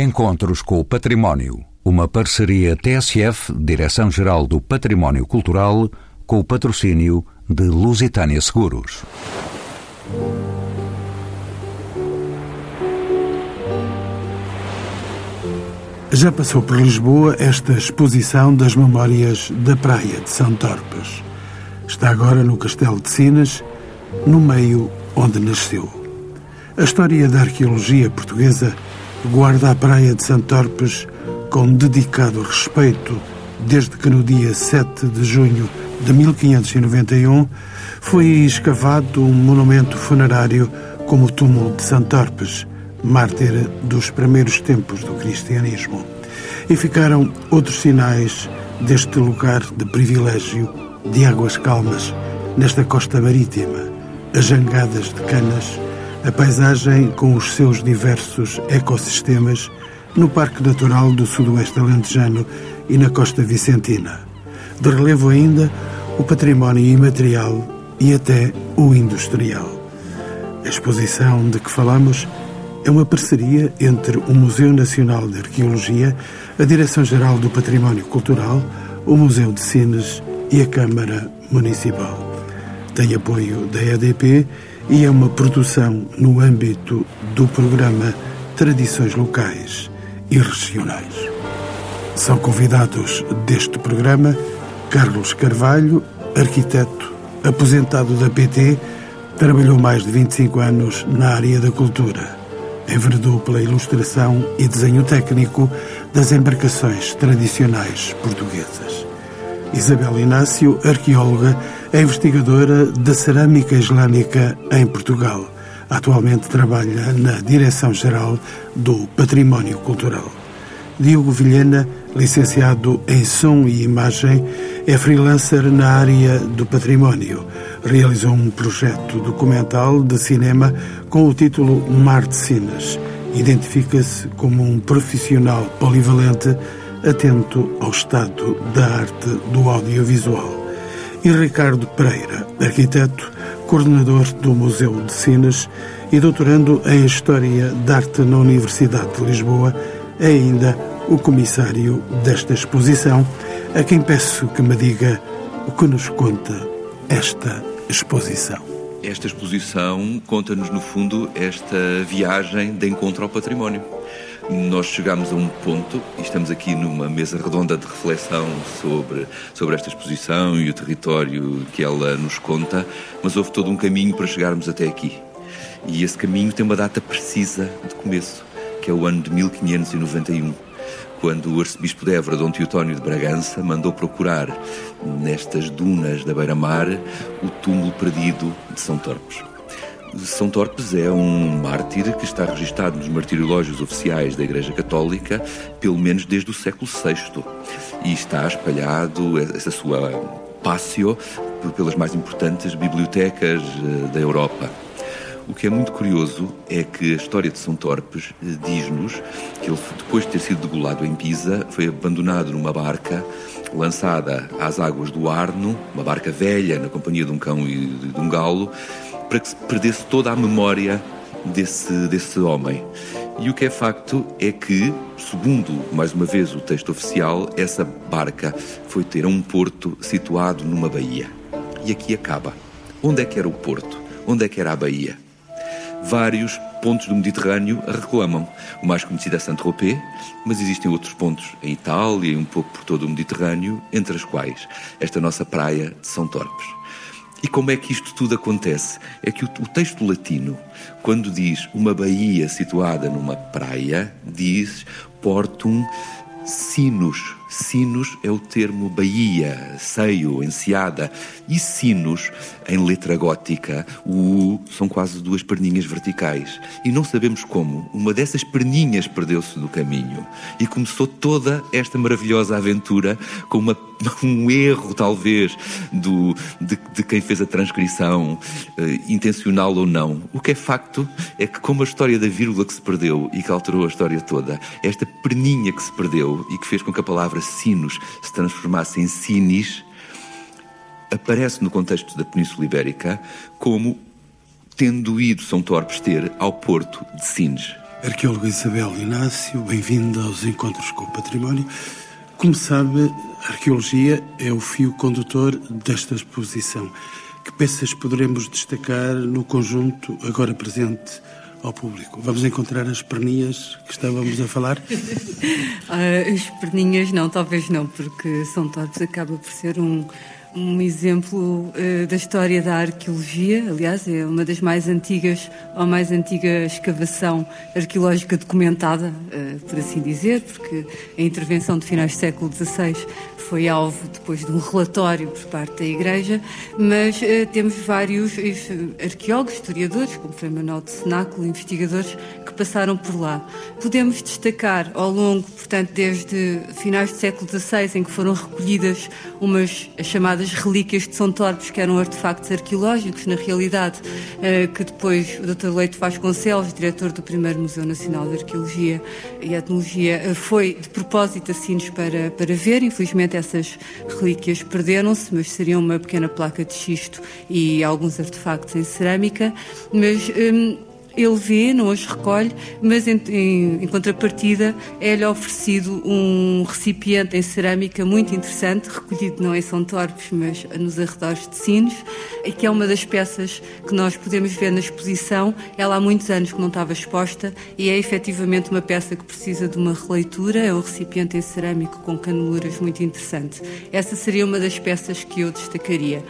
Encontros com o Património. Uma parceria TSF, Direção-Geral do Património Cultural, com o patrocínio de Lusitânia Seguros. Já passou por Lisboa esta exposição das memórias da Praia de São Torpes. Está agora no Castelo de Sinas, no meio onde nasceu. A história da arqueologia portuguesa guarda a Praia de Santorpes com dedicado respeito desde que no dia 7 de junho de 1591 foi escavado um monumento funerário como o túmulo de Santorpes, mártir dos primeiros tempos do cristianismo. E ficaram outros sinais deste lugar de privilégio de águas calmas nesta costa marítima, as jangadas de canas a paisagem com os seus diversos ecossistemas no Parque Natural do Sudoeste Alentejano e na Costa Vicentina. De relevo ainda o património imaterial e até o industrial. A exposição de que falamos é uma parceria entre o Museu Nacional de Arqueologia, a Direção-Geral do Património Cultural, o Museu de Sines e a Câmara Municipal. Tem apoio da EDP e é uma produção no âmbito do programa Tradições Locais e Regionais. São convidados deste programa Carlos Carvalho, arquiteto, aposentado da PT, trabalhou mais de 25 anos na área da cultura. Enveredou pela ilustração e desenho técnico das embarcações tradicionais portuguesas. Isabel Inácio, arqueóloga, é investigadora da cerâmica islâmica em Portugal. Atualmente trabalha na Direção-Geral do Património Cultural. Diogo Vilhena, licenciado em Som e Imagem, é freelancer na área do património. Realizou um projeto documental de cinema com o título Mar de Cines. Identifica-se como um profissional polivalente atento ao estado da arte do audiovisual. E Ricardo Pereira, arquiteto, coordenador do Museu de Sines e doutorando em História da Arte na Universidade de Lisboa, é ainda o comissário desta exposição, a quem peço que me diga o que nos conta esta exposição. Esta exposição conta-nos, no fundo, esta viagem de encontro ao património nós chegamos a um ponto e estamos aqui numa mesa redonda de reflexão sobre, sobre esta exposição e o território que ela nos conta, mas houve todo um caminho para chegarmos até aqui. E esse caminho tem uma data precisa de começo, que é o ano de 1591 quando o arcebispo de Évora, Dom Teotónio de Bragança, mandou procurar nestas dunas da beira-mar o túmulo perdido de São Torpes. São Torpes é um mártir que está registado nos martirológios oficiais da Igreja Católica pelo menos desde o século VI e está espalhado essa sua pássio pelas mais importantes bibliotecas eh, da Europa. O que é muito curioso é que a história de São Torpes eh, diz-nos que ele, depois de ter sido degolado em Pisa, foi abandonado numa barca lançada às águas do Arno, uma barca velha na companhia de um cão e de um galo, para que se perdesse toda a memória desse, desse homem. E o que é facto é que, segundo, mais uma vez, o texto oficial, essa barca foi ter um porto situado numa baía. E aqui acaba. Onde é que era o porto? Onde é que era a baía? Vários pontos do Mediterrâneo a reclamam. O mais conhecido é Saint-Tropez, mas existem outros pontos em Itália e um pouco por todo o Mediterrâneo, entre as quais esta nossa praia de São Torpes. E como é que isto tudo acontece? É que o, o, texto latino, quando diz uma baía situada numa praia, diz portum sinus, Sinos é o termo baía, seio, enseada. E sinos, em letra gótica, o U são quase duas perninhas verticais. E não sabemos como, uma dessas perninhas perdeu-se do caminho. E começou toda esta maravilhosa aventura com uma, um erro, talvez, do, de, de quem fez a transcrição, eh, intencional ou não. O que é facto é que, como a história da vírgula que se perdeu e que alterou a história toda, esta perninha que se perdeu e que fez com que a palavra palavra sinos se transformasse em sinis, aparece no contexto da Península Ibérica como tendo ido São Torpes ter ao porto de Sines. Arqueólogo Isabel Inácio, bem-vindo aos Encontros com o Património. Como sabe, a arqueologia é o fio condutor desta exposição. Que peças poderemos destacar no conjunto agora presente ao público? Vamos encontrar as perninhas que estávamos a falar? uh, as perninhas não, talvez não, porque São Torres acaba por ser um, um exemplo uh, da história da arqueologia. Aliás, é uma das mais antigas, ou mais antiga escavação arqueológica documentada, uh, por assim dizer, porque a intervenção de finais do século XVI foi alvo depois de um relatório por parte da Igreja, mas uh, temos vários arqueólogos, historiadores, como foi Manuel de Cenáculo, investigadores, que passaram por lá. Podemos destacar ao longo, portanto, desde finais do século XVI, em que foram recolhidas umas chamadas relíquias de São Torpes, que eram artefactos arqueológicos, na realidade, uh, que depois o Dr. Leite Vasconcelos, diretor do primeiro Museu Nacional de Arqueologia e Etnologia, uh, foi de propósito a Sines para, para ver. Infelizmente, essas relíquias perderam-se, mas seriam uma pequena placa de xisto e alguns artefactos em cerâmica. Mas hum, ele vê, não os recolhe, mas em, em, em contrapartida é-lhe oferecido um recipiente em cerâmica muito interessante, recolhido não em São Torpes, mas nos arredores de Sines, e que é uma das peças que nós podemos ver na exposição. Ela há muitos anos que não estava exposta e é efetivamente uma peça que precisa de uma releitura, é um recipiente em cerâmico com caneluras muito interessante. Essa seria uma das peças que eu destacaria.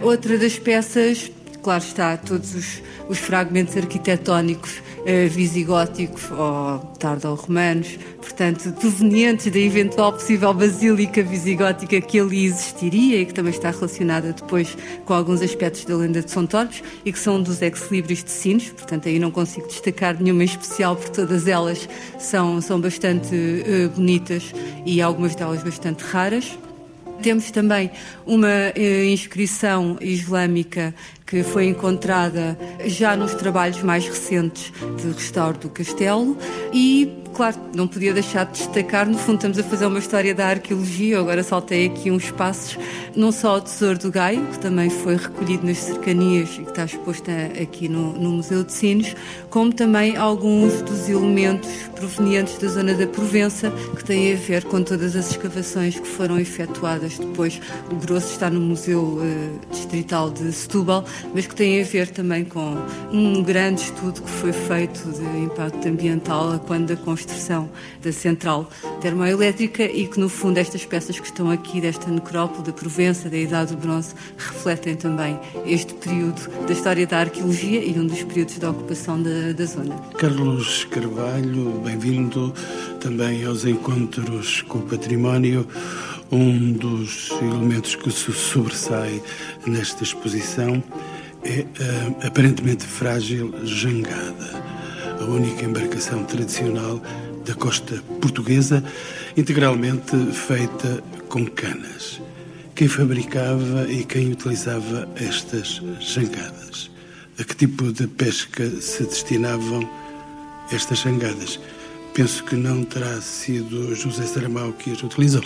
Outra das peças claro está, todos os, os fragmentos arquitetónicos eh, visigóticos ou tardo-romanos, portanto, provenientes da eventual possível basílica visigótica que ali existiria e que também está relacionada depois com alguns aspectos da lenda de São Torres e que são dos ex-libris de Sines, portanto, aí não consigo destacar nenhuma especial, porque todas elas são, são bastante eh, bonitas e algumas delas bastante raras. Temos também uma eh, inscrição islâmica que foi encontrada já nos trabalhos mais recentes de restauro do castelo e claro, não podia deixar de destacar, no fundo estamos a fazer uma história da arqueologia, agora saltei aqui uns passos, não só o Tesouro do Gaio, que também foi recolhido nas cercanias e que está exposto aqui no, no Museu de Sines, como também alguns dos elementos provenientes da zona da Provença, que têm a ver com todas as escavações que foram efetuadas depois. O grosso está no Museu uh, Distrital de Setúbal, mas que têm a ver também com um grande estudo que foi feito de impacto ambiental quando a construção construção da central termoelétrica e que, no fundo, estas peças que estão aqui, desta necrópole da Provença, da Idade do Bronze, refletem também este período da história da arqueologia e um dos períodos da ocupação da, da zona. Carlos Carvalho, bem-vindo também aos encontros com o património. Um dos elementos que se sobressai nesta exposição é a aparentemente frágil jangada a única embarcação tradicional da costa portuguesa, integralmente feita com canas. Quem fabricava e quem utilizava estas jangadas? A que tipo de pesca se destinavam estas jangadas? Penso que não terá sido José Saramago que as utilizou.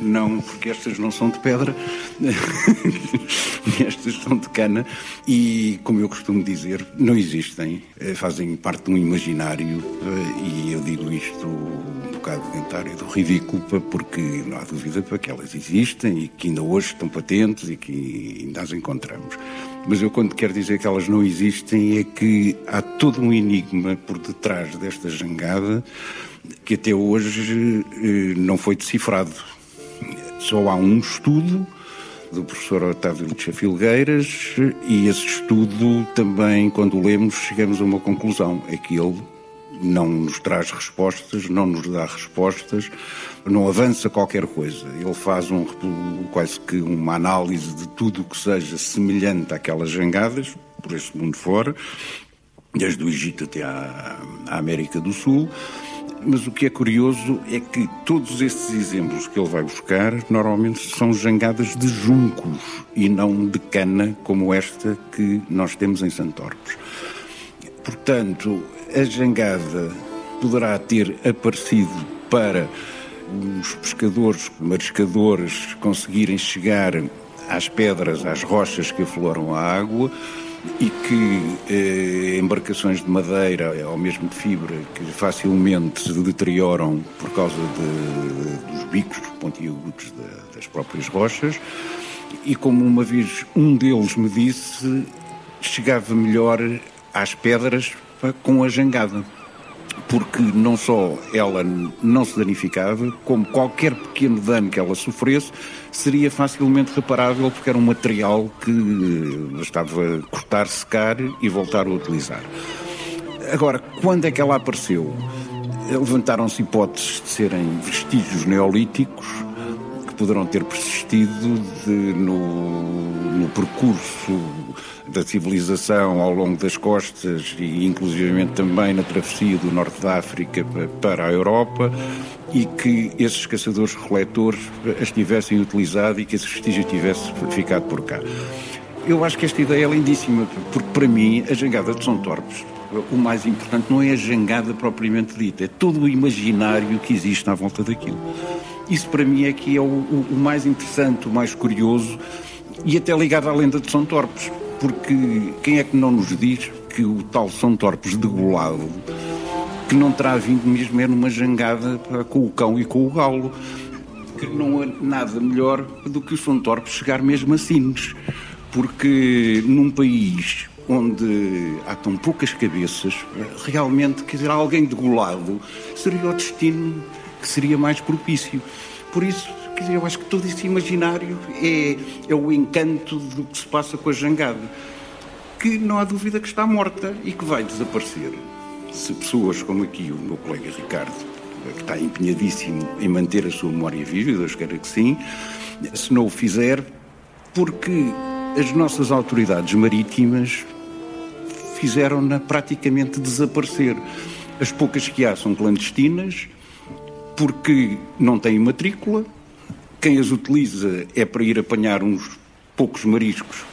Não, porque estas não são de pedra, estas são de cana. E, como eu costumo dizer, não existem, eh, fazem parte de um imaginário. Eh, e eu digo isto um bocado dentário do ridículo, porque não há dúvida para que elas existem e que ainda hoje estão patentes e que ainda as encontramos. Mas eu, quando quero dizer que elas não existem, é que há todo um enigma por detrás desta jangada que até hoje eh, não foi decifrado só há um estudo do professor Otávio Lucha Filgueiras e esse estudo também, quando lemos, chegamos a uma conclusão, é que ele não nos traz respostas, não nos dá respostas, não avança qualquer coisa. Ele faz um, quase que uma análise de tudo o que seja semelhante àquelas jangadas, por este mundo fora, desde o Egito até à, à América do Sul, mas o que é curioso é que todos estes exemplos que ele vai buscar normalmente são jangadas de juncos e não de cana como esta que nós temos em Santorpes. Portanto, a jangada poderá ter aparecido para os pescadores, mariscadores conseguirem chegar às pedras, às rochas que afloram a água, e que eh, embarcações de madeira ou mesmo de fibra que facilmente se deterioram por causa de, dos bicos pontiagudos de, das próprias rochas e como uma vez um deles me disse chegava melhor às pedras com a jangada porque não só ela não se danificava, como qualquer pequeno dano que ela sofresse seria facilmente reparável, porque era um material que bastava cortar, secar e voltar a utilizar. Agora, quando é que ela apareceu? Levantaram-se hipóteses de serem vestígios neolíticos que poderão ter persistido de, no, no percurso da civilização ao longo das costas e inclusivamente também na travessia do norte da África para a Europa e que esses caçadores-coletores as tivessem utilizado e que esse vestígio tivesse ficado por cá. Eu acho que esta ideia é lindíssima, porque para mim a jangada de São Torpes, o mais importante não é a jangada propriamente dita, é todo o imaginário que existe à volta daquilo. Isso para mim é que é o, o mais interessante, o mais curioso e até ligado à lenda de São Torpes, porque quem é que não nos diz que o tal São Torpes degolado, que não terá vindo mesmo é numa jangada com o cão e com o galo, que não há nada melhor do que o São Torpes chegar mesmo a Sines, porque num país onde há tão poucas cabeças, realmente, quer dizer, alguém degolado seria o destino que seria mais propício. Por isso, dizer, eu acho que todo esse imaginário é, é o encanto do que se passa com a jangada, que não há dúvida que está morta e que vai desaparecer. Se pessoas como aqui o meu colega Ricardo, que está empenhadíssimo em manter a sua memória viva, Deus queira que sim, se não o fizer, porque as nossas autoridades marítimas fizeram-na praticamente desaparecer. As poucas que há são clandestinas, porque não têm matrícula, quem as utiliza é para ir apanhar uns poucos mariscos,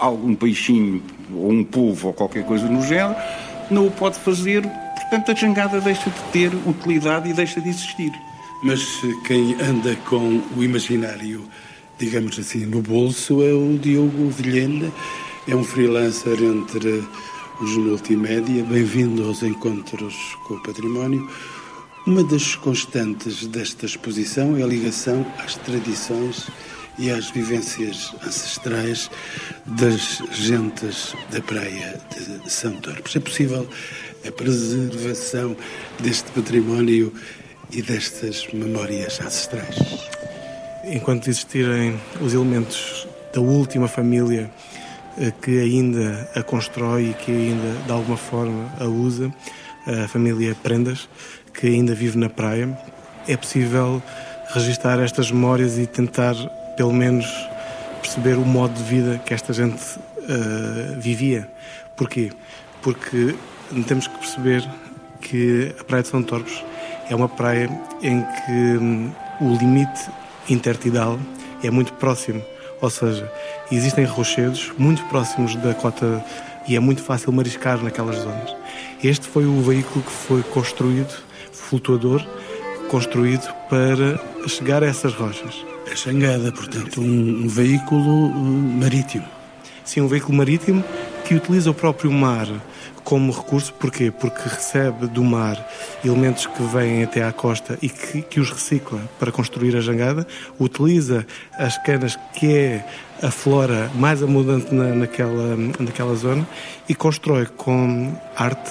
algum peixinho ou um polvo ou qualquer coisa no género, não o pode fazer, portanto a jangada deixa de ter utilidade e deixa de existir. Mas quem anda com o imaginário, digamos assim, no bolso é o Diogo Vilhena, é um freelancer entre os multimédia, bem-vindo aos encontros com o património. Uma das constantes desta exposição é a ligação às tradições e às vivências ancestrais das gentes da praia de São Torres. É possível a preservação deste património e destas memórias ancestrais? Enquanto existirem os elementos da última família eh, que ainda a constrói e que ainda de alguma forma a usa, a família Prendas, que ainda vive na praia, é possível registar estas memórias e tentar, pelo menos, perceber o modo de vida que esta gente uh, vivia. Porquê? Porque temos que perceber que a Praia de São Torres é uma praia em que um, o limite intertidal é muito próximo, ou seja, existem rochedos muito próximos da cota e é muito fácil mariscar naquelas zonas. Este foi o veículo que foi construído flutuador construído para chegar a essas rochas. A é jangada, portanto, um, um veículo marítimo. Sim, um veículo marítimo que utiliza o próprio mar como recurso. Porquê? Porque recebe do mar elementos que vêm até à costa e que, que os recicla para construir a jangada, utiliza as canas que é a flora mais abundante na, naquela, naquela zona e constrói com arte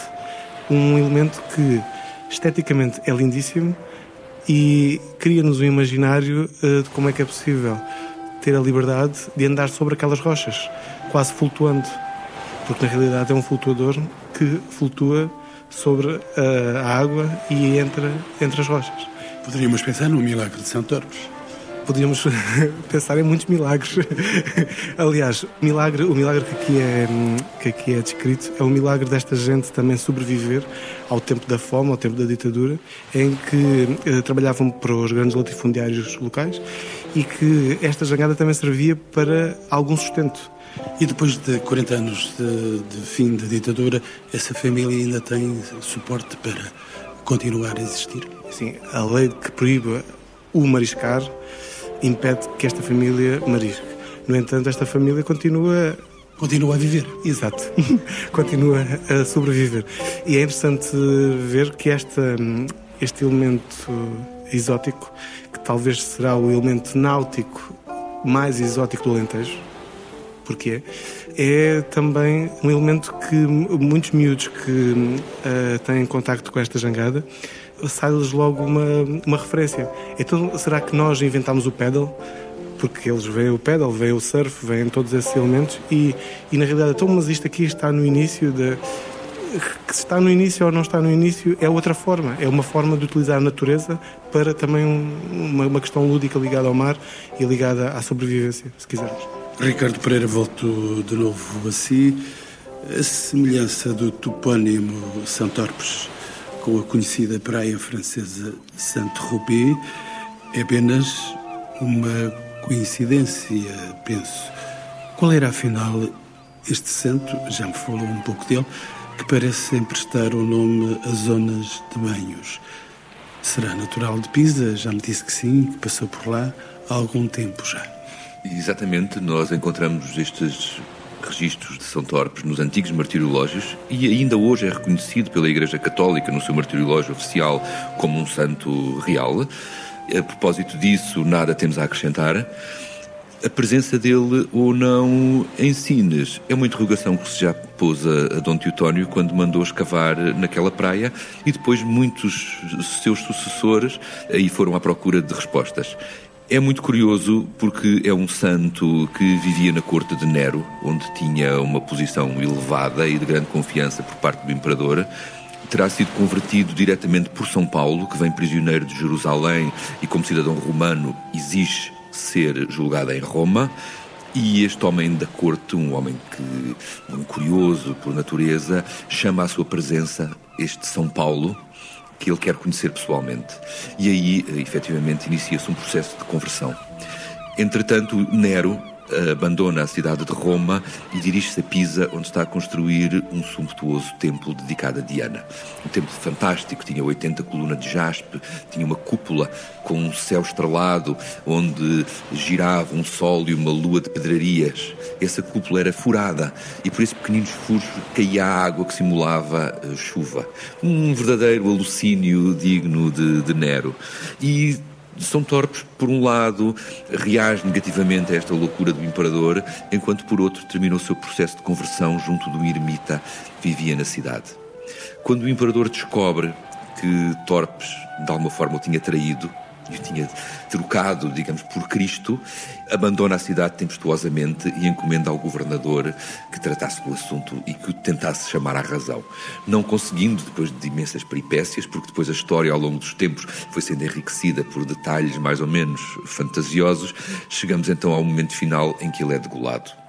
um elemento que esteticamente é lindíssimo e cria-nos um imaginário uh, de como é que é possível ter a liberdade de andar sobre aquelas rochas, quase flutuando, porque na realidade é um flutuador que flutua sobre uh, a água e entra entre as rochas. Poderíamos pensar no milagre de São Torres podíamos pensar em muitos milagres. Aliás, o milagre, o milagre que aqui, é, que aqui é descrito é o milagre desta gente também sobreviver ao tempo da fome, ao tempo da ditadura, em que eh, trabalhavam para os grandes latifundiários locais e que esta jangada também servia para algum sustento. E depois de 40 anos de, de fim da ditadura, essa família ainda tem suporte para continuar a existir? Sim, a lei que proíbe o mariscar impede que esta família marisque. No entanto, esta família continua Continua a viver. Exato. Continua a sobreviver. E é interessante ver que esta, este elemento exótico, que talvez será o elemento náutico mais exótico do Alentejo, porque é também um elemento que muitos miúdos que uh, têm contacto com esta jangada sai-lhes logo uma, uma referência. Então, será que nós inventámos o pedal? Porque eles veem o pedal, veem o surf, veem todos esses elementos e, e na realidade, então, mas isto aqui está no início que se está no início ou não está no início é outra forma. É uma forma de utilizar a natureza para também um, uma, uma, questão lúdica ligada ao mar e ligada à sobrevivência, se quisermos. Ricardo Pereira, volto de novo a si. A semelhança do topónimo Santorpes com a conhecida praia francesa Saint-Tropez é apenas uma coincidência, penso. Qual era, afinal, este santo, já me falou um pouco dele, que parece emprestar o nome a zonas de banhos? Será natural de Pisa? Já me disse que sim, que passou por lá há algum tempo já. Exatamente, nós encontramos estes registros de São Torpes nos antigos martirológios e ainda hoje é reconhecido pela Igreja Católica no seu martirológio oficial como um santo real. A propósito disso, nada temos a acrescentar. A presença dele ou não em Sines é uma interrogação que se já pôs a, a Dom Teotónio quando mandou escavar naquela praia e depois muitos seus sucessores aí foram à procura de respostas. É muito curioso porque é um santo que vivia na corte de Nero, onde tinha uma posição elevada e de grande confiança por parte do imperador. Terá sido convertido diretamente por São Paulo, que vem prisioneiro de Jerusalém e, como cidadão romano, exige ser julgado em Roma. E este homem da corte, um homem que, um curioso por natureza, chama à sua presença este São Paulo, que ele quer conhecer pessoalmente. E aí, eh, efetivamente, inicia-se um processo de conversão. Entretanto, Nero abandona a cidade de Roma e dirige-se a Pisa, onde está a construir um sumptuoso templo dedicado a Diana. Um templo fantástico, tinha 80 colunas de jaspe, tinha uma cúpula com um céu estrelado, onde girava um sol e uma lua de pedrarias. Essa cúpula era furada e por esses pequeninos furos caía água que simulava eh, chuva. Um verdadeiro alucínio digno de, de Nero. E são Torpes, por um lado, reage negativamente a esta loucura do imperador, enquanto por outro termina o seu processo de conversão junto do ermita que vivia na cidade. Quando o imperador descobre que Torpes, de alguma forma, o tinha traído, e o tinha trocado, digamos, por Cristo, abandona a cidade tempestuosamente e encomenda ao governador que tratasse do assunto e que o tentasse chamar à razão. Não conseguindo, depois de imensas peripécias, porque depois a história ao longo dos tempos foi sendo enriquecida por detalhes mais ou menos fantasiosos, chegamos então ao momento final em que ele é degolado.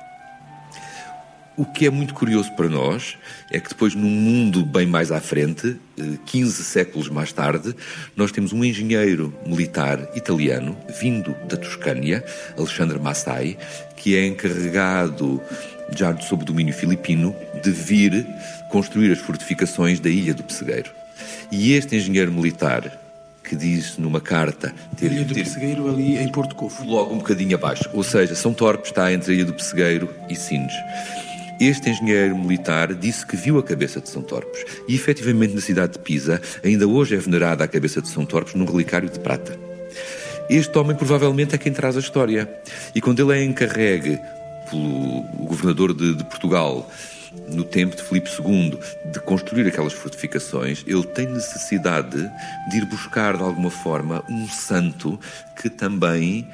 O que é muito curioso para nós é que depois, num mundo bem mais à frente, 15 eh, séculos mais tarde, nós temos um engenheiro militar italiano, vindo da Toscânia, Alexandre Massai, que é encarregado, já sob domínio filipino, de vir construir as fortificações da Ilha do Pessegueiro. E este engenheiro militar, que diz numa carta ter Ilha do ter... Pessegueiro ali em Porto Covo. Logo um bocadinho abaixo. Ou seja, São Torpe está entre a Ilha do Pessegueiro e Sines. Este engenheiro militar disse que viu a cabeça de São Torpes e, efetivamente, na cidade de Pisa, ainda hoje é venerada a cabeça de São Torpes num relicário de prata. Este homem provavelmente é quem traz a história. E quando ele é encarregue pelo governador de, de Portugal no tempo de Filipe II, de construir aquelas fortificações, ele tem necessidade de ir buscar, de alguma forma, um santo que também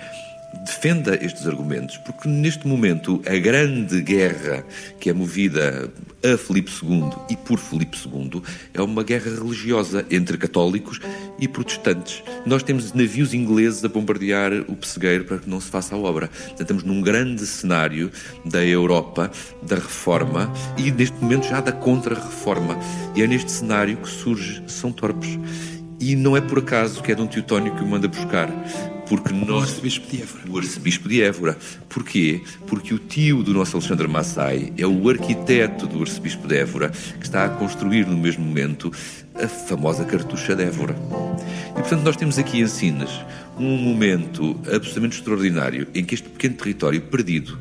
defenda estes argumentos, porque neste momento a grande guerra que é movida a Filipe II e por Filipe II é uma guerra religiosa entre católicos e protestantes. Nós temos navios ingleses a bombardear o pessegueiro para que não se faça a obra. estamos num grande cenário da Europa, da reforma e neste momento já da contra-reforma. E é neste cenário que surge São Torpes. E não é por acaso que é Dom Teotónio que o manda buscar porque nós, o arcebispo de Évora. O arcebispo de Évora. Porquê? Porque o tio do nosso Alexandre Massai é o arquiteto do arcebispo de Évora que está a construir no mesmo momento a famosa cartucha de Évora. E portanto nós temos aqui em Sines um momento absolutamente extraordinário em que este pequeno território perdido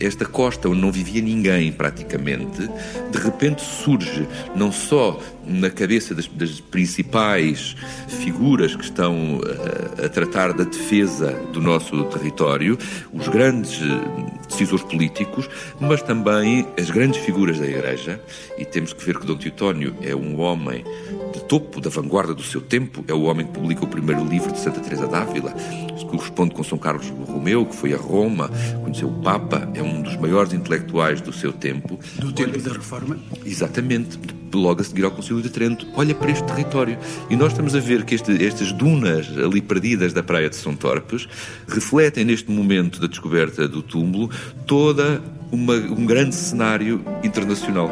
esta costa onde não vivia ninguém praticamente, de repente surge não só na cabeça das, das principais figuras que estão a, eh, a, tratar da defesa do nosso território, os grandes eh, decisores políticos, mas também as grandes figuras da Igreja. E temos que ver que Dom Teutónio é um homem de topo, da vanguarda do seu tempo, é o homem que publica o primeiro livro de Santa Teresa d'Ávila, que corresponde com São Carlos Romeu, que foi a Roma, conheceu o Papa, é um dos maiores intelectuais do seu tempo. Do tempo da Reforma? Exatamente logo a seguir ao Concílio de Trento, olha para este território. E nós estamos a ver que este, estas dunas ali perdidas da praia de São Torpes refletem neste momento da descoberta do túmulo toda uma, um grande cenário internacional.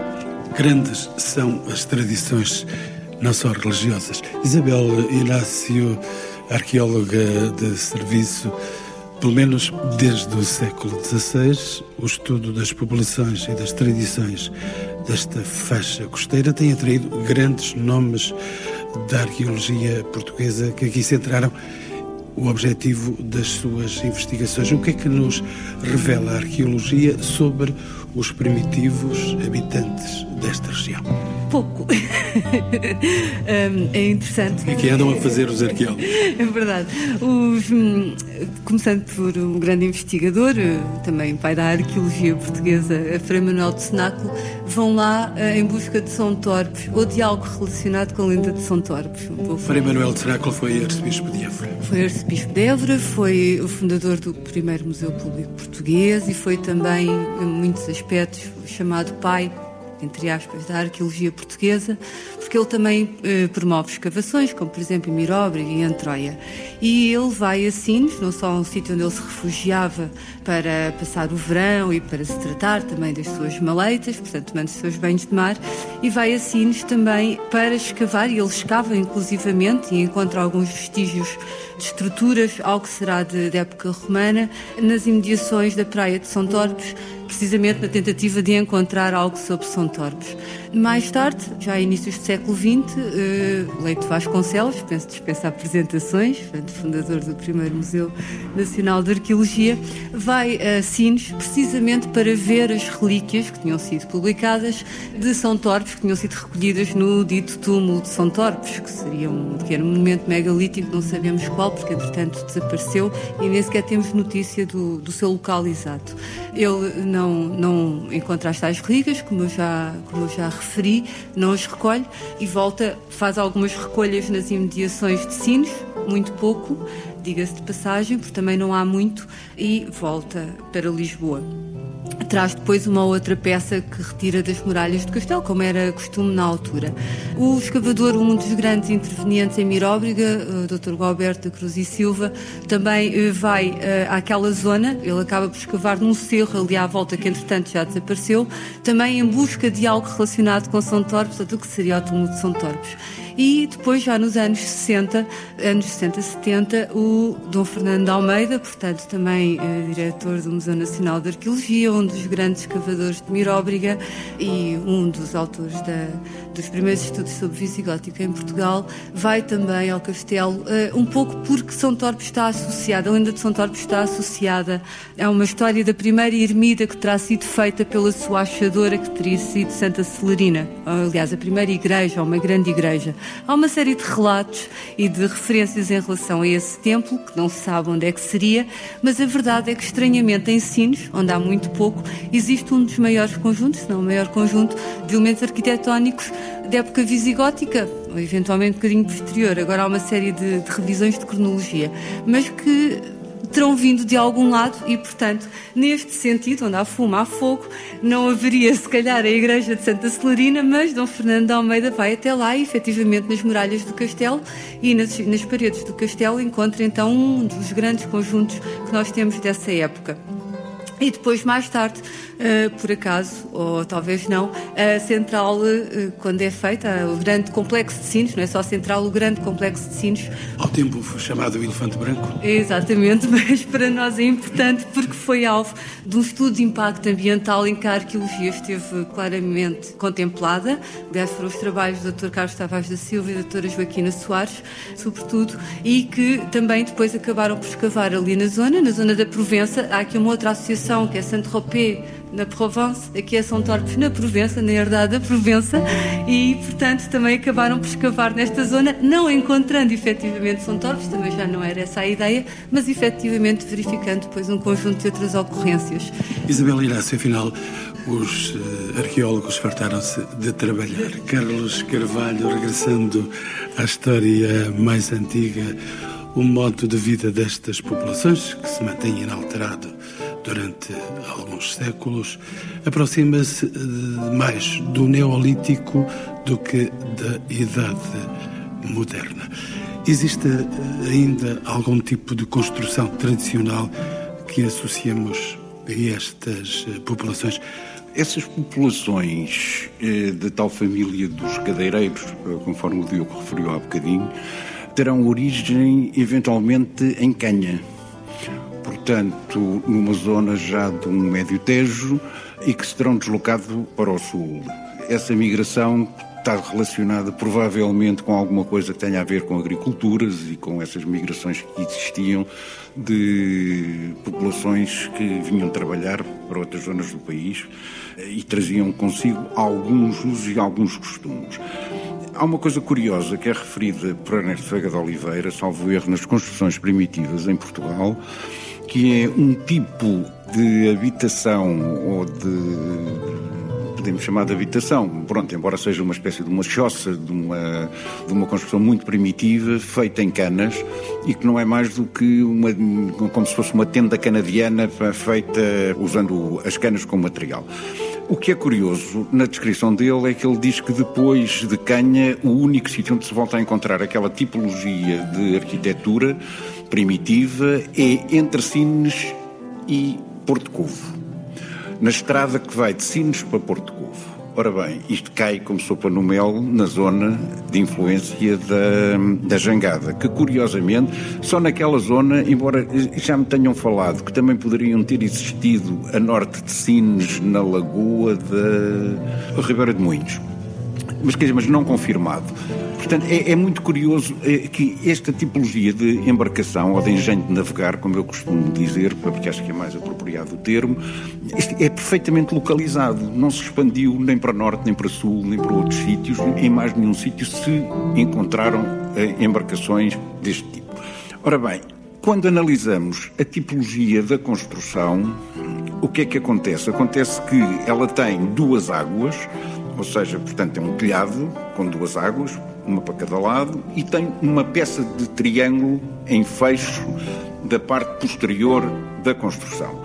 Grandes são as tradições, não só religiosas. Isabel Inácio, arqueóloga de serviço, pelo menos desde o século XVI, o estudo das populações e das tradições desta faixa costeira tem atraído grandes nomes da arqueologia portuguesa que aqui centraram o objetivo das suas investigações. O que é que nos revela a arqueologia sobre os primitivos habitantes desta região? pouco. é interessante. O que é que andam a fazer os arqueólogos? É verdade. Os, hum, começando por um grande investigador, eh, também pai da arqueologia portuguesa, Frei Manuel de Cenáculo, vão lá eh, em busca de São Torpes ou de algo relacionado com a lenda de São Torpes. Um Frei Manuel de Cenáculo foi arcebispo de Évora. Foi arcebispo de Évora, foi o fundador do primeiro Museu Público Português e foi também, em muitos aspectos, chamado pai entre aspas, da arqueologia portuguesa, porque ele também eh, promove escavações, como por exemplo em Miróbriga e em Troia. E ele vai a Sines, não só um sítio onde ele se refugiava para passar o verão e para se tratar também das suas maleitas, portanto, tomando os seus banhos de mar, e vai a Sines também para escavar, e ele escava inclusivamente e encontra alguns vestígios de estruturas, algo que será de, de época romana, nas imediações da praia de São Torpes, precisamente na tentativa de encontrar algo sobre São Torpes. Mais tarde, já a inícios do século XX, uh, Leite Vasconcelos, penso dispensa apresentações, fundador do primeiro Museu Nacional de Arqueologia, vai a Sines precisamente para ver as relíquias que tinham sido publicadas de São Torpes, que tinham sido recolhidas no dito túmulo de São Torpes, que seria um pequeno monumento megalítico, não sabemos qual, porque entretanto desapareceu e nem sequer temos notícia do, do seu local exato. Ele não, não encontra as tais relíquias, como eu já, como eu já referi, não as recolhe e volta, faz algumas recolhas nas imediações de Sines, muito pouco, diga-se de passagem, porque também não há muito, e volta para Lisboa traz depois uma outra peça que retira das muralhas do castelo, como era costume na altura. O escavador, um dos grandes intervenientes em Miróbriga, o Dr. Galberto da Cruz e Silva, também eh, vai eh, àquela zona, ele acaba por escavar num cerro ali à volta, que entretanto já desapareceu, também em busca de algo relacionado com São Torpes, ou do que seria o túmulo de São Torpes. E depois, já nos anos 60, anos 60, 70, o Dom Fernando Almeida, portanto também eh, diretor do Museu Nacional de Arqueologia, um dos grandes escavadores de Miróbriga e um dos autores da, dos primeiros estudos sobre visigótica em Portugal, vai também ao castelo, eh, um pouco porque São Torpe está associada, a lenda de São Torpe está associada a uma história da primeira ermida que terá sido feita pela sua achadora, que teria sido Santa Celerina. Aliás, a primeira igreja, uma grande igreja. Há uma série de relatos e de referências em relação a esse templo, que não se sabe onde é que seria, mas a verdade é que, estranhamente, em Sines, onde há muito pouco, existe um dos maiores conjuntos, se não o maior conjunto, de elementos arquitetónicos da época visigótica, ou eventualmente um bocadinho posterior. Agora há uma série de, de revisões de cronologia, mas que terão vindo de algum lado e, portanto, neste sentido, onde há fumo, há fogo, não haveria, se calhar, a igreja de Santa Celerina, mas Dom Fernando de Almeida vai até lá e, efetivamente, nas muralhas do castelo e nas, nas paredes do castelo encontra, então, um dos grandes conjuntos que nós temos dessa época. E depois, mais tarde, uh, por acaso, ou talvez não, a central, uh, quando é feita, o grande complexo de sinos, não é só a central, o grande complexo de sinos. Ao tempo foi chamado o elefante branco. Exatamente, mas para nós é importante porque foi alvo de um estudo de impacto ambiental em que a arqueologia esteve claramente contemplada. Aliás, foram os trabalhos do Dr. Carlos Tavares da Silva e da Dra. Joaquina Soares, sobretudo, e que também depois acabaram por escavar ali na zona, na zona da Provença. Há aqui uma outra associação que é Saint-Tropez na Provence, aqui é São Torpes na Provença, na herdade da Provença, e portanto também acabaram por escavar nesta zona, não encontrando efetivamente São Torpes, também já não era essa a ideia, mas efetivamente verificando depois um conjunto de outras ocorrências. Isabel Inácio, afinal, os uh, arqueólogos fartaram-se de trabalhar. Carlos Carvalho, regressando à história mais antiga, o modo de vida destas populações, que se mantém inalterado durante alguns séculos, aproxima-se uh, mais do Neolítico do que da Idade Moderna. Existe uh, ainda algum tipo de construção tradicional que associamos a estas populações? Essas populações eh, de tal família dos cadeireiros, eh, conforme o Diogo referiu há bocadinho, terão origem eventualmente em Canha. Portanto, numa zona já de um médio tejo e que se terão deslocado para o sul. Essa migração está relacionada provavelmente com alguma coisa que tenha a ver com agriculturas e com essas migrações que existiam de populações que vinham trabalhar para outras zonas do país e traziam consigo alguns usos e alguns costumes. Há uma coisa curiosa que é referida por Ernesto Vega de Oliveira, salvo erro, nas construções primitivas em Portugal, que é um tipo de habitação ou de podemos chamar de habitação. Pronto, embora seja uma espécie de uma choça, de uma, de uma construção muito primitiva, feita em canas, e que não é mais do que uma, como se fosse uma tenda canadiana feita usando as canas como material. O que é curioso na descrição dele é que ele diz que depois de Canha, o único sítio onde se volta a encontrar aquela tipologia de arquitetura primitiva é entre Sines e Porto Covo na estrada que vai de Sines para Porto Covo. Ora bem, isto cai como sopa no mel na zona de influência da, da jangada, que curiosamente, só naquela zona, embora já me tenham falado que também poderiam ter existido a norte de Sines, na lagoa da Ribeira de Moinhos, mas, quer dizer, mas não confirmado. Portanto, é, é muito curioso é, que esta tipologia de embarcação, ou de engenho de navegar, como eu costumo dizer, porque acho que é mais apropriado o termo, é perfeitamente localizado. Não se expandiu nem para norte, nem para sul, nem para outros sítios. Em mais nenhum sítio se encontraram é, embarcações deste tipo. Ora bem, quando analisamos a tipologia da construção, o que é que acontece? Acontece que ela tem duas águas, ou seja, portanto, é um telhado com duas águas, uma para cada lado, e tem uma peça de triângulo em fecho da parte posterior da construção.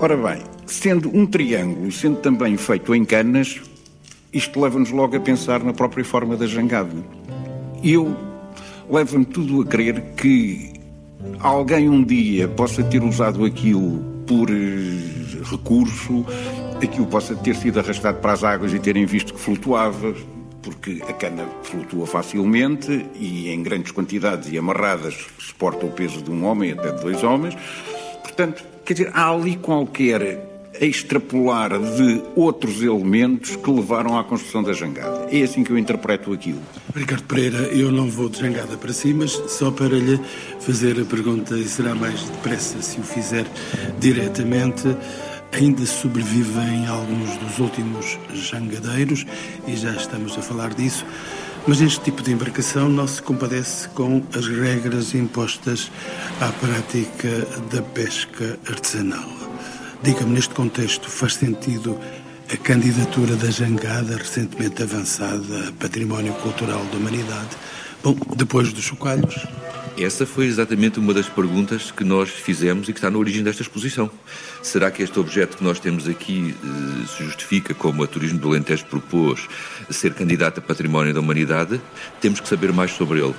Ora bem, sendo um triângulo, sendo também feito em canas, isto leva-nos logo a pensar na própria forma da jangada. Eu leva-me tudo a crer que alguém um dia possa ter usado aquilo por eh, recurso, aquilo possa ter sido arrastado para as águas e terem visto que flutuava, porque a cana flutua facilmente e em grandes quantidades e amarradas suporta o peso de um homem, até de dois homens. Portanto, quer dizer, há ali qualquer extrapolar de outros elementos que levaram à construção da jangada. É assim que eu interpreto aquilo. Ricardo Pereira, eu não vou de jangada para si, mas só para lhe fazer a pergunta, e será mais depressa se o fizer diretamente ainda sobrevivem alguns dos últimos jangadeiros, e já estamos a falar disso, mas este tipo de embarcação não se compadece com as regras impostas à prática da pesca artesanal. Diga-me, neste contexto, faz sentido a candidatura da jangada, recentemente avançada a Património Cultural da Humanidade? Bom, depois dos chocalhos. Essa foi exatamente uma das perguntas que nós fizemos e que está na origem desta exposição. Será que este objeto que nós temos aqui eh, se justifica, como a Turismo do Alentejo propôs, ser candidato a Património da Humanidade? Temos que saber mais sobre ele.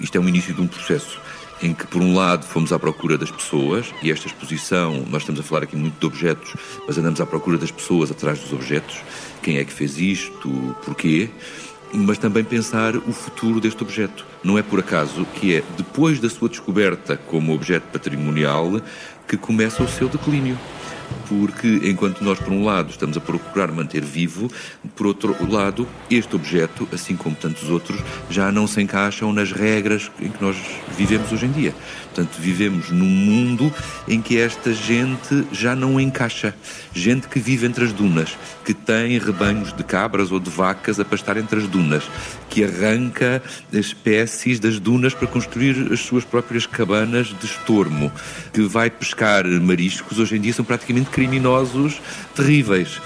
Isto é um início de um processo em que, por um lado, fomos à procura das pessoas, e esta exposição, nós estamos a falar aqui muito de objetos, mas andamos à procura das pessoas atrás dos objetos, quem é que fez isto, porquê, mas também pensar o futuro deste objeto Não é por acaso que é depois da sua descoberta como objeto patrimonial que começa o seu declínio porque enquanto nós, por um lado, estamos a procurar manter vivo, por outro lado, este objeto, assim como tantos outros, já não se encaixam nas regras em que nós vivemos hoje em dia. Portanto, vivemos num mundo em que esta gente já não encaixa. Gente que vive entre as dunas, que tem rebanhos de cabras ou de vacas a pastar entre as dunas, que arranca espécies das dunas para construir as suas próprias cabanas de estormo, que vai pescar mariscos, hoje em dia são praticamente criminosos terríveis.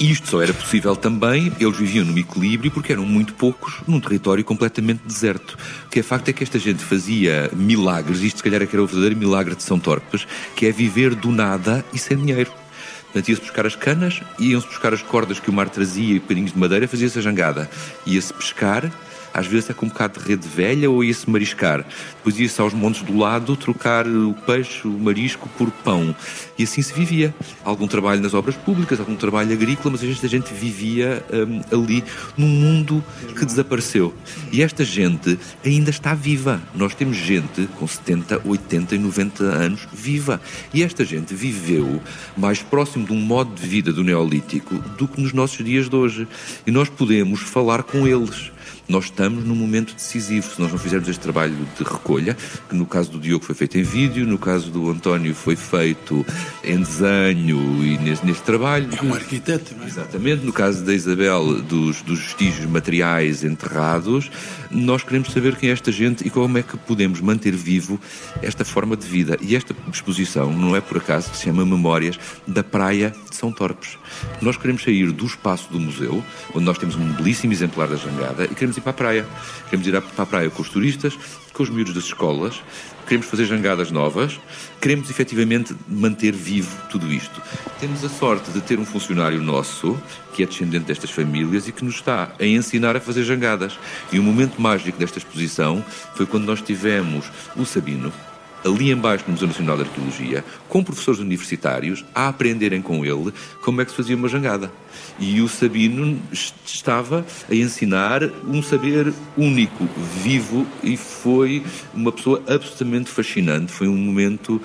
E isto só era possível também, eles viviam num equilíbrio porque eram muito poucos num território completamente deserto. O que é facto é que esta gente fazia milagres, isto se calhar é que era o verdadeiro milagre de São Torpes, que é viver do nada e sem dinheiro. Portanto, ia-se buscar as canas, iam-se buscar as cordas que o mar trazia e bocadinhos de madeira, fazia-se a jangada. Ia-se pescar, às vezes é com um bocado de rede velha ou ia-se mariscar. Depois ia-se aos montes do lado trocar o peixe, o marisco, por pão. E assim se vivia. Algum trabalho nas obras públicas, algum trabalho agrícola, mas esta gente vivia um, ali num mundo que desapareceu. E esta gente ainda está viva. Nós temos gente com 70, 80 e 90 anos viva. E esta gente viveu mais próximo de um modo de vida do Neolítico do que nos nossos dias de hoje. E nós podemos falar com eles nós estamos num momento decisivo. Se nós não fizermos este trabalho de recolha, que no caso do Diogo foi feito em vídeo, no caso do António foi feito em desenho e neste, neste trabalho. É um arquiteto, não é? Exatamente. No caso da Isabel, dos, dos vestígios materiais enterrados, nós queremos saber quem é esta gente e como é que podemos manter vivo esta forma de vida. E esta exposição não é por acaso que se chama Memórias da Praia de São Torpes. Nós queremos sair do espaço do museu, onde nós temos um belíssimo exemplar da jangada, e queremos ir para a praia. Queremos ir para a praia com os turistas, com os miúdos das escolas, queremos fazer jangadas novas, queremos efetivamente manter vivo tudo isto. Temos a sorte de ter um funcionário nosso, que é descendente destas famílias e que nos está a ensinar a fazer jangadas. E o momento mágico desta exposição foi quando nós tivemos o Sabino, ali embaixo no Museu Nacional de Arqueologia, com professores universitários, a aprenderem com ele como é que se fazia uma jangada. E o Sabino estava a ensinar um saber único, vivo, e foi uma pessoa absolutamente fascinante. Foi um momento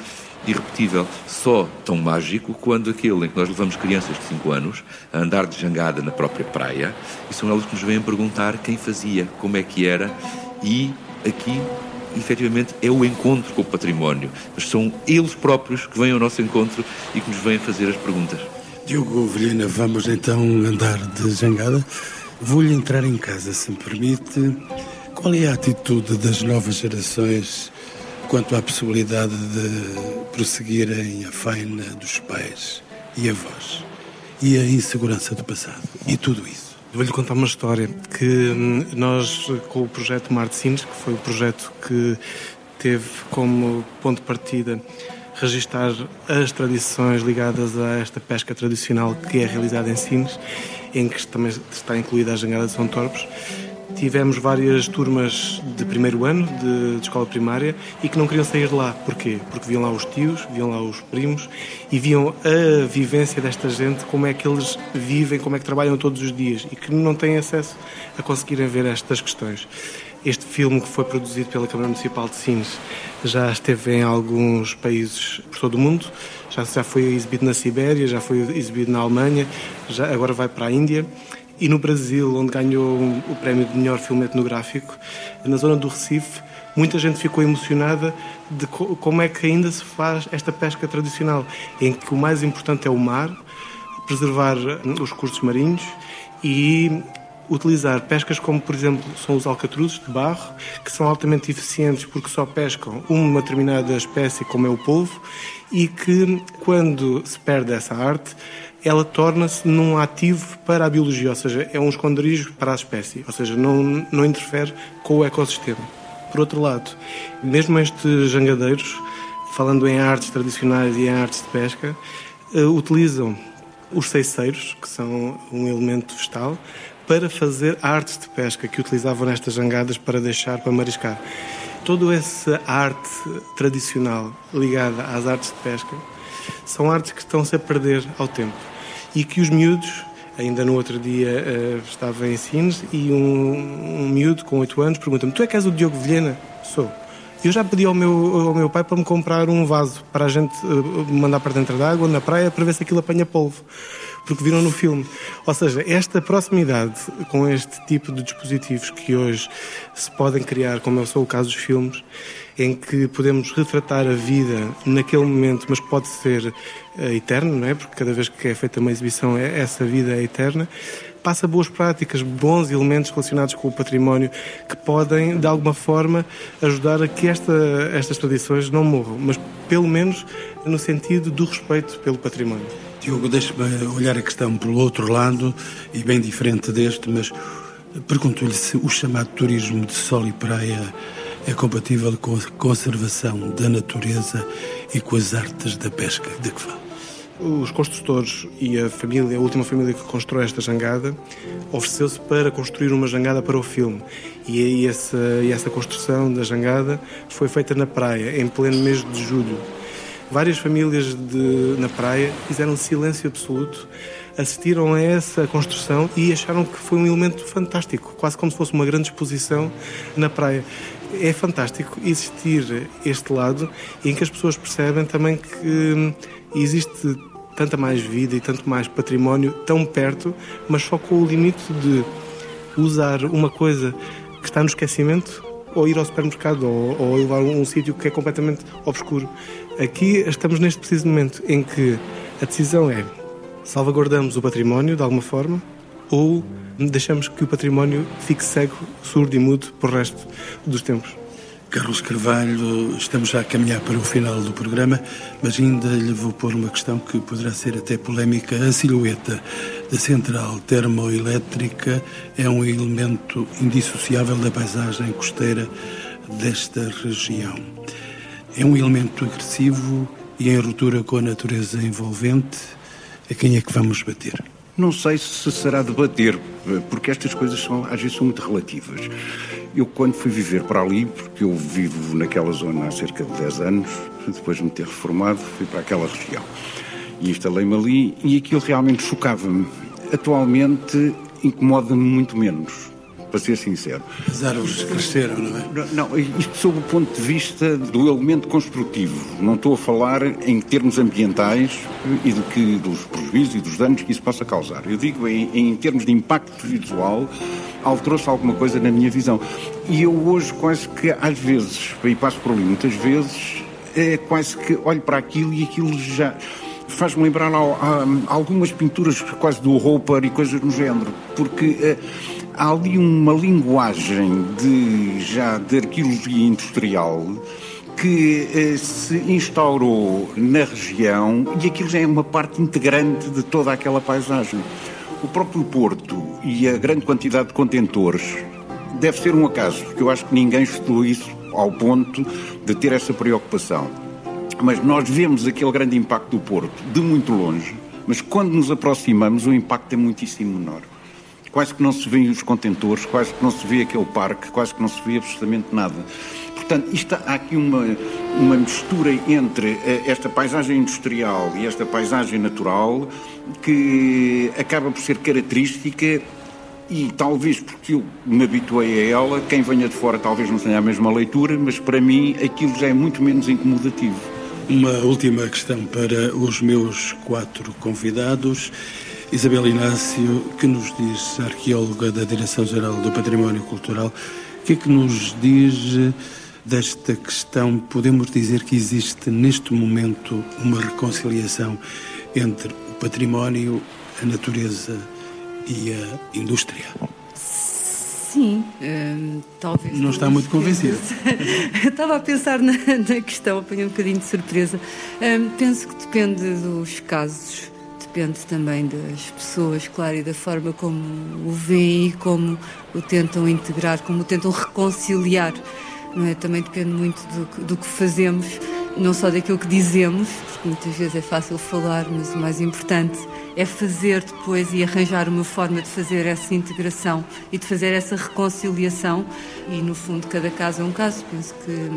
irrepetível, só tão mágico quando aquele em que nós levamos crianças de 5 anos a andar de jangada na própria praia e são elas que nos vêm perguntar quem fazia, como é que era e aqui efetivamente é o encontro com o património. Mas são eles próprios que vêm ao nosso encontro e que nos vêm fazer as perguntas. Diogo Velhina, vamos então andar de jangada. Vou-lhe entrar em casa, se me permite. Qual é a atitude das novas gerações quanto à possibilidade de prosseguirem a faina dos pais e avós e a insegurança do passado e tudo isso? Vou-lhe contar uma história que hum, nós, com o projeto Mar de Sines, que foi o projeto que teve como ponto de partida registar as tradições ligadas a esta pesca tradicional que é realizada em Sines, em que também está incluída a jangada de São Torpes, Tivemos várias turmas de primeiro ano de, de, escola primária e que não queriam sair de lá. Porquê? Porque viam lá os tios, viam lá os primos e viam a vivência desta gente, como é que eles vivem, como é que trabalham todos os dias e que não têm acesso a conseguirem ver estas questões. Este filme, que foi produzido pela Câmara Municipal de Sines, já esteve em alguns países por todo o mundo. Já, já foi exibido na Sibéria, já foi exibido na Alemanha, já, agora vai para a Índia e no Brasil, onde ganhou o prémio de melhor filme etnográfico, na zona do Recife, muita gente ficou emocionada de como é que ainda se faz esta pesca tradicional, em que o mais importante é o mar, preservar os recursos marinhos e utilizar pescas como, por exemplo, são os alcatruzes de barro, que são altamente eficientes porque só pescam uma determinada espécie, como é o polvo, e que, quando se perde essa arte, ela torna-se num ativo para a biologia, ou seja, é um esconderijo para a espécie, ou seja, não, não interfere com o ecossistema. Por outro lado, mesmo estes jangadeiros, falando em artes tradicionais e em artes de pesca, uh, utilizam os ceiceiros, que são um elemento vegetal, para fazer artes de pesca que utilizavam nestas jangadas para deixar para mariscar. Toda essa arte tradicional ligada às artes de pesca são artes que estão-se a perder ao tempo e que os miúdos Ainda no outro dia uh, estava em Sines e um, um miúdo com 8 anos pergunta-me: Tu é que és o Diogo Vilhena? Sou. Eu já pedi ao meu, ao meu pai para me comprar um vaso para a gente uh, mandar para dentro da água, na praia, para ver se aquilo apanha polvo. Porque viram no filme. Ou seja, esta proximidade com este tipo de dispositivos que hoje se podem criar, como é o caso dos filmes, em que podemos retratar a vida naquele momento, mas pode ser uh, eterno, não é? Porque cada vez que é feita uma exibição, é, essa vida é eterna. Passa boas práticas, bons elementos relacionados com o património que podem, de alguma forma, ajudar a que esta, estas tradições não morram, mas pelo menos no sentido do respeito pelo património. Diogo, deixe-me olhar a questão pelo outro lado e bem diferente deste, mas pergunto-lhe se o chamado turismo de sol e praia é compatível com a conservação da natureza e com as artes da pesca de que fala. Os construtores e a família, a última família que constrói esta jangada, ofereceu-se para construir uma jangada para o filme. E essa, e essa construção da jangada foi feita na praia, em pleno mês de julho. Várias famílias de, na praia fizeram silêncio absoluto, assistiram a essa construção e acharam que foi um elemento fantástico, quase como se fosse uma grande exposição na praia é fantástico existir este lado em que as pessoas percebem também que hum, existe tanta mais vida e tanto mais património tão perto, mas só com o limite de usar uma coisa que está no esquecimento ou ir ao supermercado ou, ou levar um, um sítio que é completamente obscuro. Aqui estamos neste preciso momento em que a decisão é salvaguardamos o património de alguma forma ou deixamos que o património fique cego, surdo e mudo por resto dos tempos. Carlos Carvalho, estamos já a caminhar para o final do programa, mas ainda lhe vou pôr uma questão que poderá ser até polémica. A silhueta da central termoelétrica é um elemento indissociável da paisagem costeira desta região. É um elemento agressivo e em ruptura com a natureza envolvente. A quem é que vamos bater? Não sei se será debater, porque estas coisas são, às vezes são muito relativas. Eu, quando fui viver para ali, porque eu vivo naquela zona há cerca de 10 anos, depois de me ter reformado, fui para aquela região. E instalei-me ali e aquilo realmente chocava-me. Atualmente incomoda-me muito menos para ser sincero. As árvores cresceram, não é? Não, isto sob o ponto de vista do elemento construtivo. Não estou a falar em termos ambientais e do que, dos prejuízos e dos danos que isso possa causar. Eu digo em, em termos de impacto visual, alterou-se alguma coisa na minha visão. E eu hoje quase que, às vezes, e passo por ali muitas vezes, é quase que olho para aquilo e aquilo já faz-me lembrar algumas pinturas quase do Roper e coisas do género, porque eh, há ali uma linguagem de já de arqueologia industrial que eh, se instaurou na região e aquilo já é uma parte integrante de toda aquela paisagem. O próprio Porto e a grande quantidade de contentores deve ser um acaso, porque eu acho que ninguém estudou isso ao ponto de ter essa preocupação. Mas nós vemos aquele grande impacto do Porto de muito longe, mas quando nos aproximamos o impacto é muitíssimo menor quase que não se vêem os contentores, quase que não se vê aquele parque, quase que não se vê absolutamente nada. Portanto, isto, há aqui uma, uma mistura entre eh, esta paisagem industrial e esta paisagem natural que acaba por ser característica e talvez porque eu me habituei a ela, quem venha de fora talvez não tenha a mesma leitura, mas para mim aquilo já é muito menos incomodativo. Uma última questão para os meus quatro convidados. Isabel Inácio, que nos diz, arqueóloga da Direção-Geral do Património Cultural, o que é que nos diz desta questão? Podemos dizer que existe neste momento uma reconciliação entre o património, a natureza e a indústria? Sim, hum, talvez. Não está muito convencida. Estava a pensar na, na questão, apanhei um bocadinho de surpresa. Hum, penso que depende dos casos depende também das pessoas, claro, e da forma como o veem e como o tentam integrar, como o tentam reconciliar. É? Também depende muito do, do que fazemos, não só daquilo que dizemos, porque muitas vezes é fácil falar, mas o mais importante é fazer depois e arranjar uma forma de fazer essa integração e de fazer essa reconciliação. E no fundo, cada caso é um caso. Penso que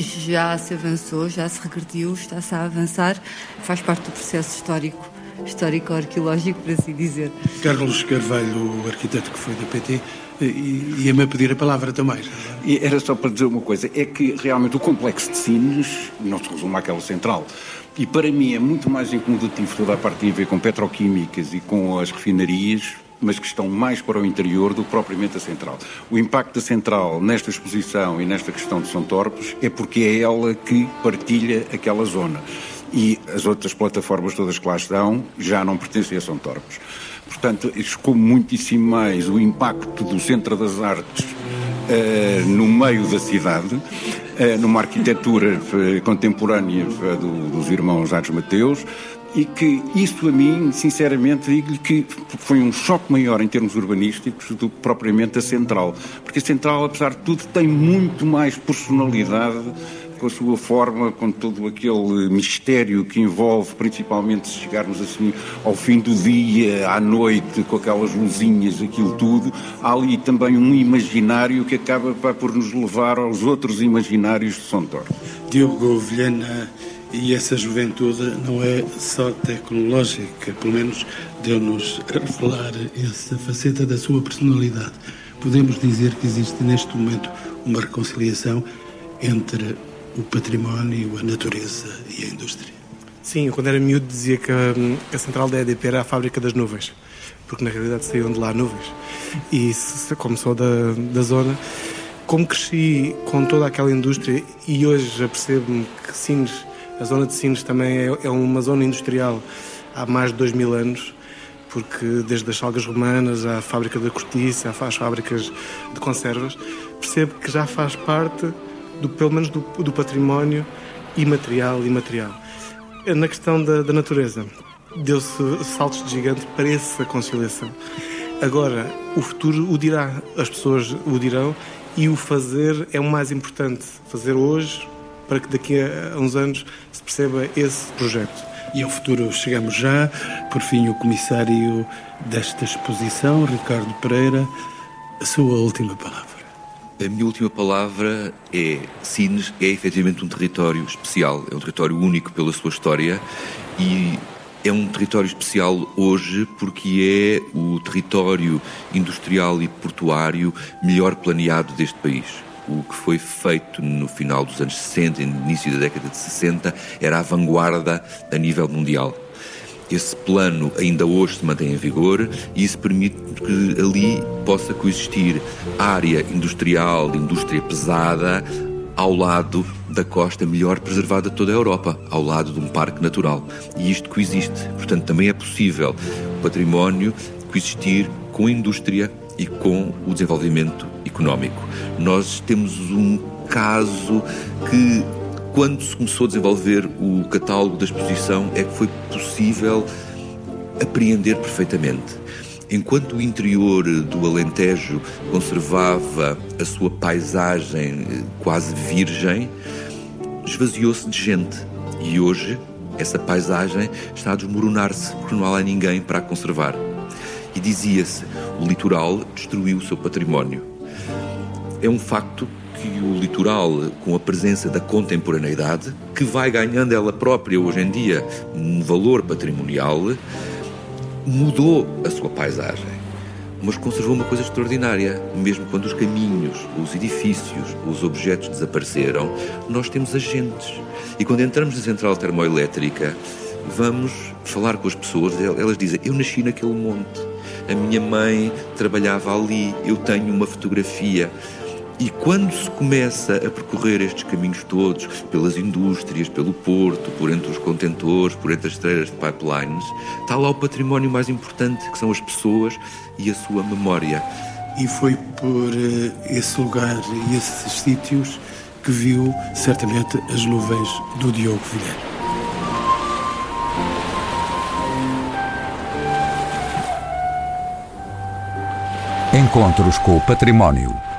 já se avançou, já se regrediu, está-se a avançar, faz parte do processo histórico histórico-arqueológico, por assim dizer. Carlos Carvalho, o arquiteto que foi da PT, ia-me pedir a palavra também. E era só para dizer uma coisa, é que realmente o complexo de Sines não se resume àquela central. E para mim é muito mais incomodativo toda a parte que tem a ver com petroquímicas e com as refinarias, mas que estão mais para o interior do que propriamente a central. O impacto da central nesta exposição e nesta questão de São Torpes é porque é ela que partilha aquela zona. E as outras plataformas todas que lá estão já não pertencem a São Torpes. Portanto, escomo muitíssimo mais o impacto do Centro das Artes uh, no meio da cidade, uh, numa arquitetura uh, contemporânea do, dos irmãos Ares Mateus, e que isso a mim, sinceramente, digo-lhe que foi um choque maior em termos urbanísticos do que propriamente a Central. Porque a Central, apesar de tudo, tem muito mais personalidade com a sua forma, com todo aquele mistério que envolve, principalmente se chegarmos assim ao fim do dia, à noite, com aquelas luzinhas, aquilo tudo, há ali também um imaginário que acaba por nos levar aos outros imaginários de São. Diogo Vilhena, e essa juventude não é só tecnológica, pelo menos deu-nos a revelar essa faceta da sua personalidade. Podemos dizer que existe neste momento uma reconciliação entre o património, a natureza e a indústria. Sim, quando era miúdo dizia que hum, a central da EDP era a fábrica das nuvens, porque na realidade saíam de lá nuvens. E como sou da, da zona, como cresci com toda aquela indústria e hoje apercebo-me que Sines, a zona de Sines também é, é uma zona industrial há mais de dois mil anos, porque desde as salgas romanas à fábrica da cortiça, às fábricas de conservas, percebo que já faz parte do, pelo menos do, do património imaterial e material. Na questão da, da natureza, deu-se saltos de gigante para essa conciliação. Agora, o futuro o dirá, as pessoas o dirão e o fazer é o mais importante. Fazer hoje para que daqui a uns anos se perceba esse projeto. E ao futuro chegamos já. Por fim, o comissário desta exposição, Ricardo Pereira, a sua última palavra. A minha última palavra é: Sines é efetivamente um território especial, é um território único pela sua história e é um território especial hoje porque é o território industrial e portuário melhor planeado deste país. O que foi feito no final dos anos 60 e no início da década de 60 era a vanguarda a nível mundial. Esse plano ainda hoje se mantém em vigor e isso permite que ali possa coexistir área industrial, indústria pesada, ao lado da costa melhor preservada de toda a Europa, ao lado de um parque natural. E isto coexiste. Portanto, também é possível o património coexistir com a indústria e com o desenvolvimento económico. Nós temos um caso que quando se começou a desenvolver o catálogo da exposição é que foi possível apreender perfeitamente. Enquanto o interior do Alentejo conservava a sua paisagem eh, quase virgem, esvaziou-se de gente. E hoje essa paisagem está a desmoronar-se porque não há lá ninguém para a conservar. E dizia-se: o litoral destruiu o seu património. É um facto o litoral, com a presença da contemporaneidade, que vai ganhando ela própria hoje em dia um valor patrimonial, mudou a sua paisagem. Mas conservou uma coisa extraordinária. Mesmo quando os caminhos, os edifícios, os objetos desapareceram, nós temos agentes. E quando entramos na central termoelétrica, vamos falar com as pessoas, elas dizem: Eu nasci naquele monte, a minha mãe trabalhava ali, eu tenho uma fotografia. E quando se começa a percorrer estes caminhos todos, pelas indústrias, pelo porto, por entre os contentores, por entre as estreiras de pipelines, está lá o património mais importante, que são as pessoas e a sua memória. E foi por uh, esse lugar e esses sítios que viu, certamente, as nuvens do Diogo Vilhena. Encontros com o Património